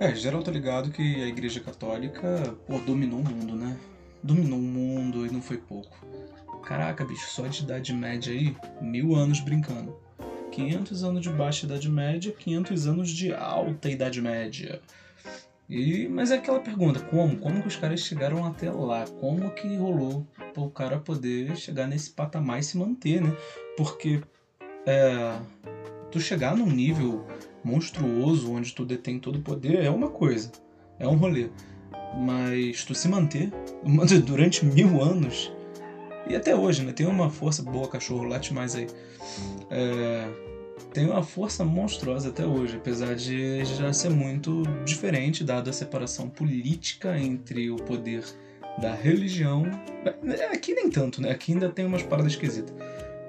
É, geral tá ligado que a Igreja Católica, pô, dominou o mundo, né? Dominou o mundo e não foi pouco. Caraca, bicho, só de Idade Média aí, mil anos brincando. 500 anos de baixa Idade Média, 500 anos de alta Idade Média. E, mas é aquela pergunta, como? Como que os caras chegaram até lá? Como que rolou para o cara poder chegar nesse patamar e se manter, né? Porque é, tu chegar num nível monstruoso onde tu detém todo o poder é uma coisa, é um rolê. Mas tu se manter durante mil anos e até hoje, né? Tem uma força boa, cachorro, late mais aí. É, tem uma força monstruosa até hoje, apesar de já ser muito diferente, dada a separação política entre o poder da religião. É, aqui nem tanto, né? Aqui ainda tem umas paradas esquisitas.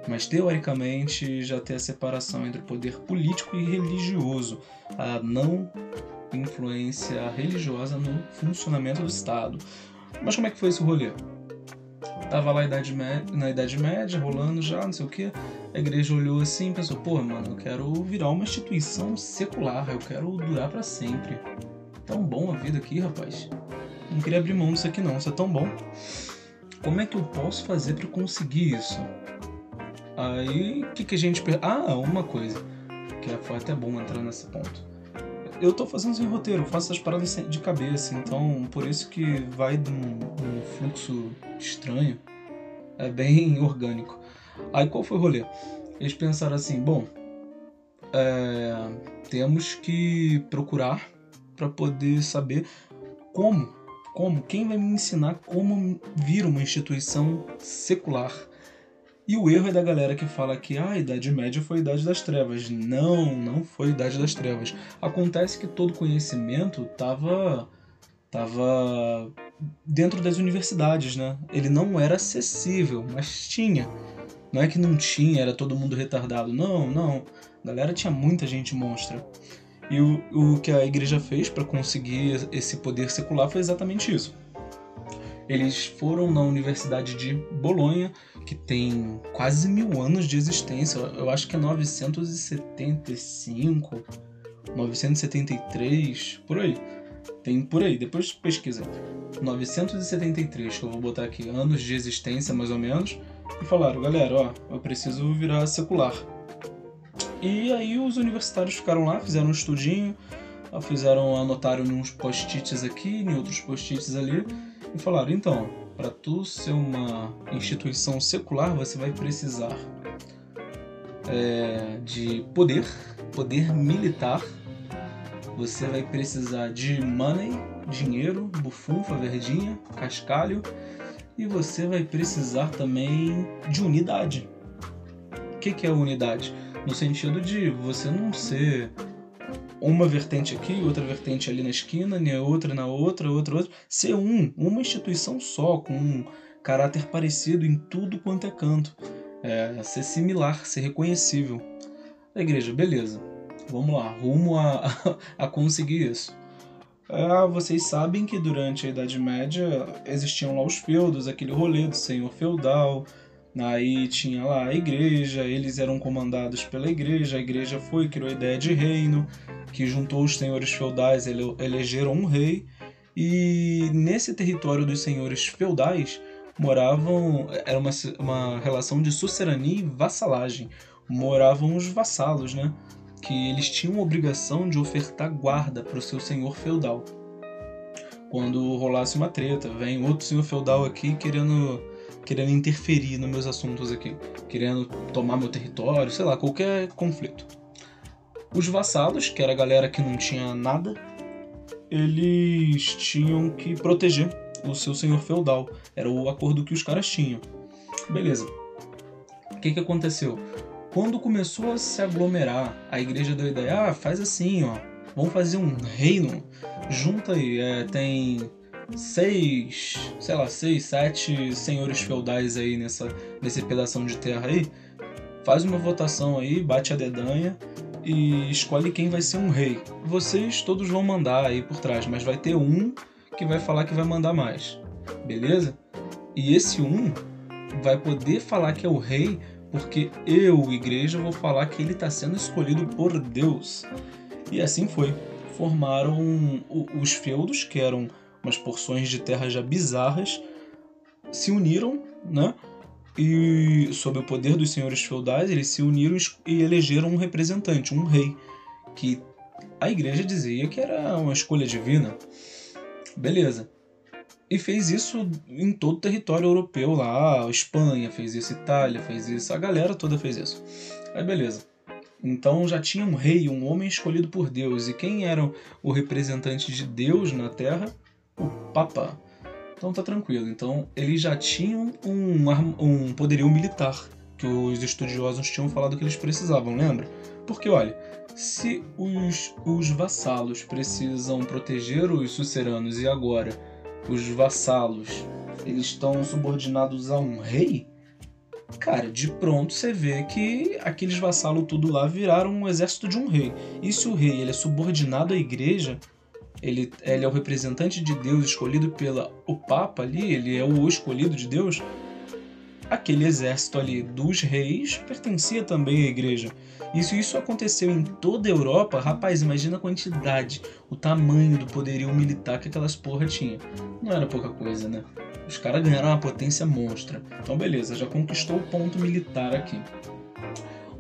Mas teoricamente já tem a separação entre o poder político e religioso, a não influência religiosa no funcionamento do Estado. Mas como é que foi esse rolê? Tava lá na Idade Média, rolando já, não sei o que. A igreja olhou assim e pensou: pô, mano, eu quero virar uma instituição secular, eu quero durar para sempre. Tão bom a vida aqui, rapaz. Não queria abrir mão disso aqui, não, isso é tão bom. Como é que eu posso fazer para conseguir isso? Aí, o que, que a gente. Ah, uma coisa, que foi até bom entrar nesse ponto eu tô fazendo sem roteiro, faço essas paradas de cabeça, então por isso que vai de um, um fluxo estranho, é bem orgânico. Aí qual foi o rolê? Eles pensaram assim, bom, é, temos que procurar para poder saber como, como, quem vai me ensinar como vir uma instituição secular e o erro é da galera que fala que ah, a Idade Média foi a Idade das Trevas. Não, não foi a Idade das Trevas. Acontece que todo conhecimento estava tava dentro das universidades, né? Ele não era acessível, mas tinha. Não é que não tinha, era todo mundo retardado. Não, não. A galera tinha muita gente monstra. E o, o que a igreja fez para conseguir esse poder secular foi exatamente isso. Eles foram na Universidade de Bolonha, que tem quase mil anos de existência. Eu acho que é 975, 973, por aí. Tem por aí, depois pesquisa. 973, que eu vou botar aqui, anos de existência mais ou menos. E falaram, galera, ó, eu preciso virar secular. E aí os universitários ficaram lá, fizeram um estudinho, fizeram, anotaram uns post-its aqui, em outros post-its ali e falaram: então, para tu ser uma instituição secular, você vai precisar é, de poder, poder militar, você vai precisar de money, dinheiro, bufunfa, verdinha, cascalho, e você vai precisar também de unidade. O que, que é unidade? No sentido de você não ser uma vertente aqui, outra vertente ali na esquina, nem outra na outra, outra, outra. Ser um, uma instituição só, com um caráter parecido em tudo quanto é canto. É, ser similar, ser reconhecível. A igreja, beleza. Vamos lá, rumo a, a conseguir isso. Ah, vocês sabem que durante a Idade Média existiam lá os feudos, aquele rolê do senhor feudal, Aí tinha lá a igreja, eles eram comandados pela igreja, a igreja foi, criou a ideia de reino, que juntou os senhores feudais, ele, elegeram um rei, e nesse território dos senhores feudais moravam, era uma, uma relação de sucerania e vassalagem, moravam os vassalos, né? Que eles tinham a obrigação de ofertar guarda para o seu senhor feudal. Quando rolasse uma treta, vem outro senhor feudal aqui querendo querendo interferir nos meus assuntos aqui, querendo tomar meu território, sei lá, qualquer conflito. Os vassalos, que era a galera que não tinha nada, eles tinham que proteger o seu senhor feudal. Era o acordo que os caras tinham. Beleza. O que, que aconteceu? Quando começou a se aglomerar, a igreja deu a ideia: ah, faz assim, ó. Vamos fazer um reino. Junta aí, é, tem seis, sei lá, seis, sete senhores feudais aí nessa, nesse pedação de terra aí, faz uma votação aí, bate a dedanha e escolhe quem vai ser um rei. Vocês todos vão mandar aí por trás, mas vai ter um que vai falar que vai mandar mais, beleza? E esse um vai poder falar que é o rei porque eu, igreja, vou falar que ele está sendo escolhido por Deus. E assim foi. formaram os feudos, que eram umas porções de terra já bizarras, se uniram, né? E sob o poder dos senhores feudais, eles se uniram e elegeram um representante, um rei, que a igreja dizia que era uma escolha divina. Beleza. E fez isso em todo o território europeu lá, Espanha fez isso, Itália fez isso, a galera toda fez isso. Aí beleza. Então já tinha um rei, um homem escolhido por Deus. E quem era o representante de Deus na Terra? O Papa. Então tá tranquilo. Então eles já tinham um, um poderio militar que os estudiosos tinham falado que eles precisavam, lembra? Porque olha, se os, os vassalos precisam proteger os suceranos e agora os vassalos eles estão subordinados a um rei, cara, de pronto você vê que aqueles vassalos tudo lá viraram um exército de um rei. E se o rei ele é subordinado à igreja, ele, ele é o representante de Deus escolhido pela o Papa ali, ele é o escolhido de Deus, aquele exército ali dos reis pertencia também à igreja. Se isso aconteceu em toda a Europa, rapaz, imagina a quantidade, o tamanho do poderio militar que aquelas porra tinha. Não era pouca coisa, né? Os caras ganharam uma potência monstra. Então beleza, já conquistou o ponto militar aqui.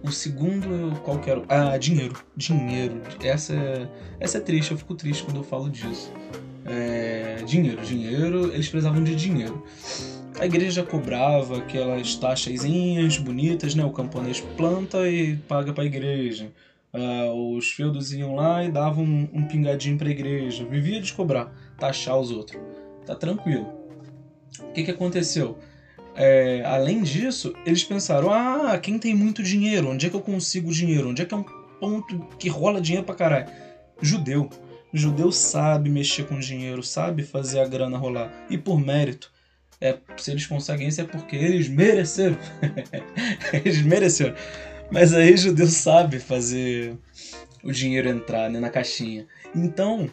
O segundo, qual que era? Ah, dinheiro. Dinheiro. Essa essa é triste, eu fico triste quando eu falo disso. É, dinheiro, dinheiro, eles precisavam de dinheiro. A igreja cobrava aquelas taxazinhas bonitas, né? O camponês planta e paga para a igreja. Ah, os feudos iam lá e davam um, um pingadinho para a igreja. Vivia de cobrar, taxar os outros. Tá tranquilo. O que, que aconteceu? É, além disso, eles pensaram: ah, quem tem muito dinheiro? Onde é que eu consigo dinheiro? Onde é que é um ponto que rola dinheiro pra caralho? Judeu. Judeu sabe mexer com dinheiro, sabe fazer a grana rolar. E por mérito. É, se eles conseguem isso é porque eles mereceram. eles mereceram. Mas aí judeu sabe fazer o dinheiro entrar né, na caixinha. Então.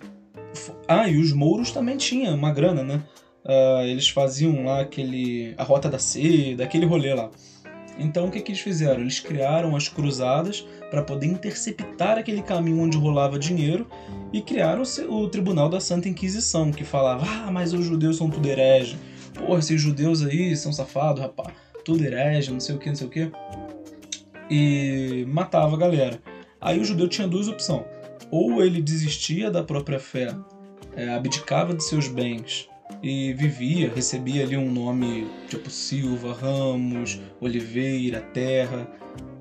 Ah, e os mouros também tinham uma grana, né? Uh, eles faziam lá aquele. a Rota da Seda, aquele rolê lá. Então o que, que eles fizeram? Eles criaram as cruzadas para poder interceptar aquele caminho onde rolava dinheiro e criaram o Tribunal da Santa Inquisição, que falava: ah, mas os judeus são tudo herege porra, esses judeus aí são safados, rapaz, tudo herege, não sei o que, não sei o que. E matava a galera. Aí o judeu tinha duas opções. Ou ele desistia da própria fé, é, abdicava de seus bens e vivia, recebia ali um nome tipo Silva, Ramos, Oliveira, Terra.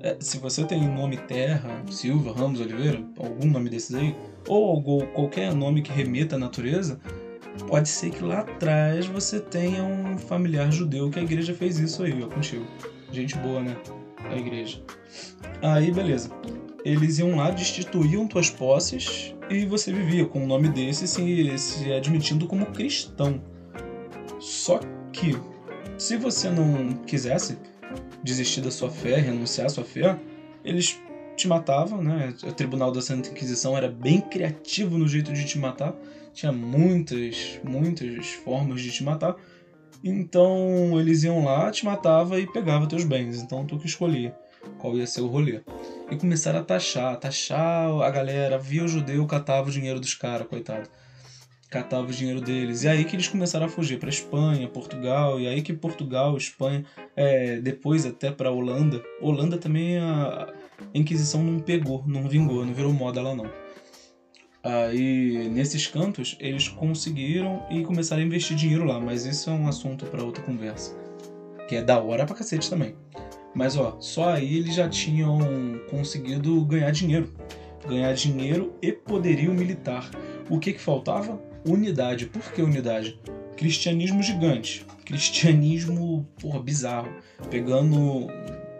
É, se você tem nome Terra, Silva, Ramos, Oliveira, algum nome desses aí, ou qualquer nome que remeta à natureza, pode ser que lá atrás você tenha um familiar judeu que a igreja fez isso aí, ó, contigo. Gente boa, né? A igreja. Aí, beleza. Eles iam lá, destituíam tuas posses e você vivia com um nome desse se, se admitindo como cristão. Só que, se você não quisesse desistir da sua fé, renunciar à sua fé, eles te matavam, né? O Tribunal da Santa Inquisição era bem criativo no jeito de te matar tinha muitas, muitas formas de te matar. Então eles iam lá, te matava e pegava teus bens. Então tu que escolhia qual ia ser o rolê. E começaram a taxar, taxar a galera, via o judeu, catava o dinheiro dos caras, coitado. Catava o dinheiro deles. E aí que eles começaram a fugir para Espanha, Portugal, e aí que Portugal, Espanha, é, depois até para Holanda. Holanda também a Inquisição não pegou, não vingou, não virou moda lá não. Aí, nesses cantos, eles conseguiram e começaram a investir dinheiro lá, mas isso é um assunto para outra conversa. Que é da hora pra cacete também. Mas ó, só aí eles já tinham conseguido ganhar dinheiro. Ganhar dinheiro e poderio militar. O que que faltava? Unidade. Por que unidade? Cristianismo gigante. Cristianismo, porra, bizarro. Pegando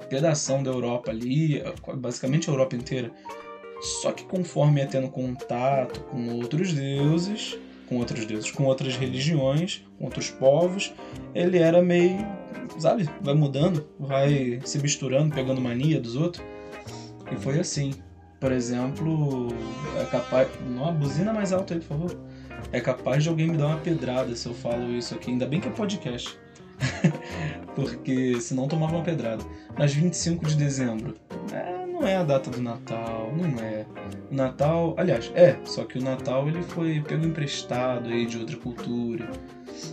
pedação da Europa ali, basicamente a Europa inteira só que conforme ia tendo contato com outros deuses, com outros deuses, com outras religiões, com outros povos, ele era meio, sabe, vai mudando, vai se misturando, pegando mania dos outros. E foi assim. Por exemplo, é capaz. Não, buzina mais alto aí, por favor. É capaz de alguém me dar uma pedrada se eu falo isso aqui. Ainda bem que é podcast. Porque senão tomava uma pedrada. Mas 25 de dezembro. É, não é a data do Natal, não é. O Natal, aliás, é, só que o Natal ele foi pego emprestado aí de outra cultura.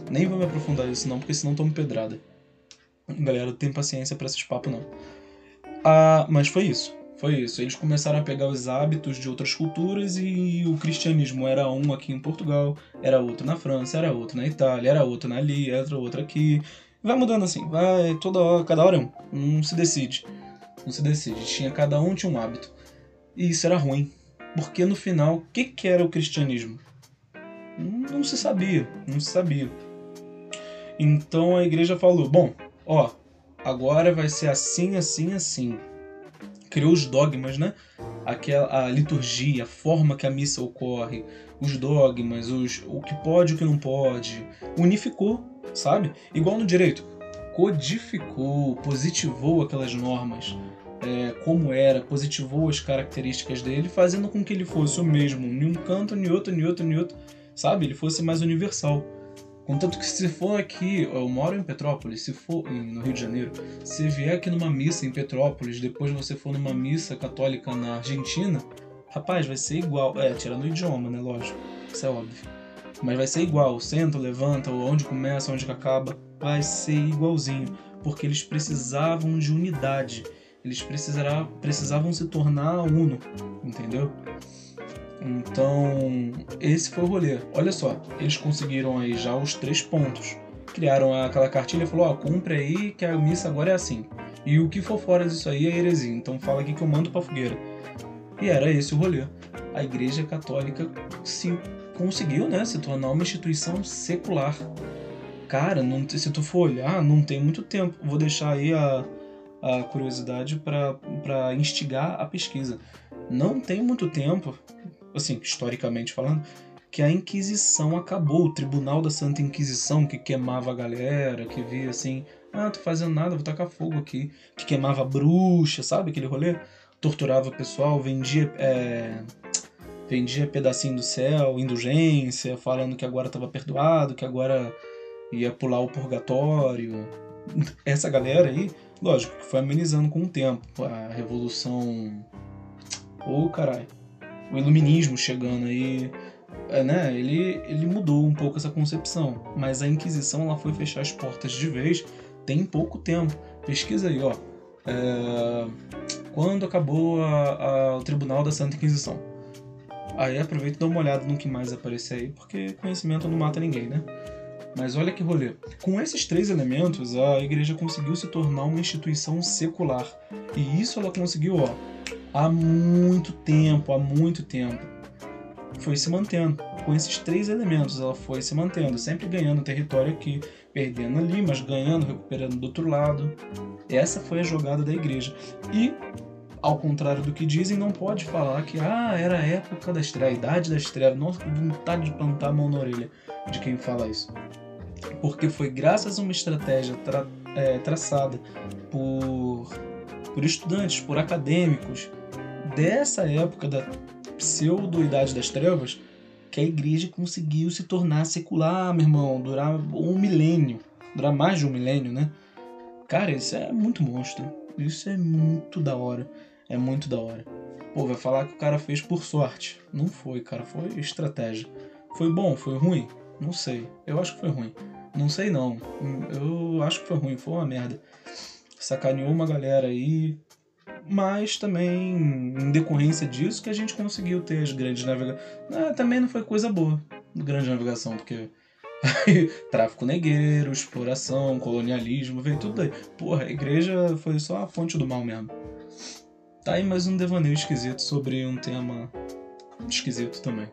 Nem vou me aprofundar nisso não, porque senão tomo pedrada. Galera, não tem paciência para esses papos não. Ah, mas foi isso. Foi isso. Eles começaram a pegar os hábitos de outras culturas e o cristianismo era um aqui em Portugal, era outro na França, era outro na Itália, era outro ali, era outro aqui. Vai mudando assim, vai toda hora, cada hora é um. Não se decide. Não se decide. Tinha cada um tinha um hábito. E isso era ruim. Porque no final, o que, que era o cristianismo? Não se sabia, não se sabia. Então a igreja falou: bom, ó, agora vai ser assim, assim, assim. Criou os dogmas, né? Aquela, a liturgia, a forma que a missa ocorre, os dogmas, os, o que pode e o que não pode. Unificou, sabe? Igual no direito. Codificou, positivou aquelas normas. É, como era, positivou as características dele, fazendo com que ele fosse o mesmo em um canto, em outro, em outro, em outro, sabe? Ele fosse mais universal. Contanto que se for aqui, eu moro em Petrópolis, se for no Rio de Janeiro, se vier aqui numa missa em Petrópolis, depois você for numa missa católica na Argentina, rapaz, vai ser igual. É, tirando o idioma, né? Lógico. Isso é óbvio. Mas vai ser igual. Senta, levanta, onde começa, onde acaba, vai ser igualzinho. Porque eles precisavam de unidade. Eles precisavam se tornar uno, entendeu? Então, esse foi o rolê. Olha só, eles conseguiram aí já os três pontos. Criaram aquela cartilha e falou: ó, cumpre aí que a missa agora é assim. E o que for fora disso aí é heresia. Então fala aqui que eu mando pra fogueira. E era esse o rolê. A Igreja Católica se conseguiu, né, se tornar uma instituição secular. Cara, não, se tu for olhar, não tem muito tempo. Vou deixar aí a, a curiosidade para instigar a pesquisa. Não tem muito tempo assim, historicamente falando, que a Inquisição acabou, o Tribunal da Santa Inquisição que queimava a galera, que via assim, ah, tô fazendo nada, vou tacar fogo aqui, que queimava bruxa, sabe aquele rolê? Torturava o pessoal, vendia é, vendia pedacinho do céu, indulgência, falando que agora estava perdoado, que agora ia pular o purgatório. Essa galera aí, lógico, que foi amenizando com o tempo. A revolução. Ô oh, caralho o iluminismo chegando aí, é, né? Ele, ele mudou um pouco essa concepção, mas a Inquisição ela foi fechar as portas de vez tem pouco tempo. Pesquisa aí, ó. É, quando acabou a, a, o Tribunal da Santa Inquisição? Aí aproveita e dá uma olhada no que mais aparecer aí, porque conhecimento não mata ninguém, né? Mas olha que rolê. Com esses três elementos, a igreja conseguiu se tornar uma instituição secular. E isso ela conseguiu, ó, há muito tempo, há muito tempo. Foi se mantendo. Com esses três elementos, ela foi se mantendo, sempre ganhando território aqui, perdendo ali, mas ganhando, recuperando do outro lado. Essa foi a jogada da igreja. E, ao contrário do que dizem, não pode falar que ah, era a época das trevas, a idade das trevas. Nossa, que vontade de plantar a mão na orelha de quem fala isso. Porque foi graças a uma estratégia tra é, traçada por, por estudantes, por acadêmicos, dessa época da pseudo-idade das trevas que a igreja conseguiu se tornar secular, meu irmão, durar um milênio, durar mais de um milênio, né? Cara, isso é muito monstro. Isso é muito da hora. É muito da hora. Pô, vai falar que o cara fez por sorte. Não foi, cara, foi estratégia. Foi bom, foi ruim? Não sei. Eu acho que foi ruim. Não sei não. Eu acho que foi ruim, foi uma merda. Sacaneou uma galera aí, mas também em decorrência disso que a gente conseguiu ter as grandes navegações. Ah, também não foi coisa boa, grande navegação, porque tráfico negreiro, exploração, colonialismo, veio tudo daí. Porra, a igreja foi só a fonte do mal mesmo. Tá aí mais um devaneio esquisito sobre um tema esquisito também.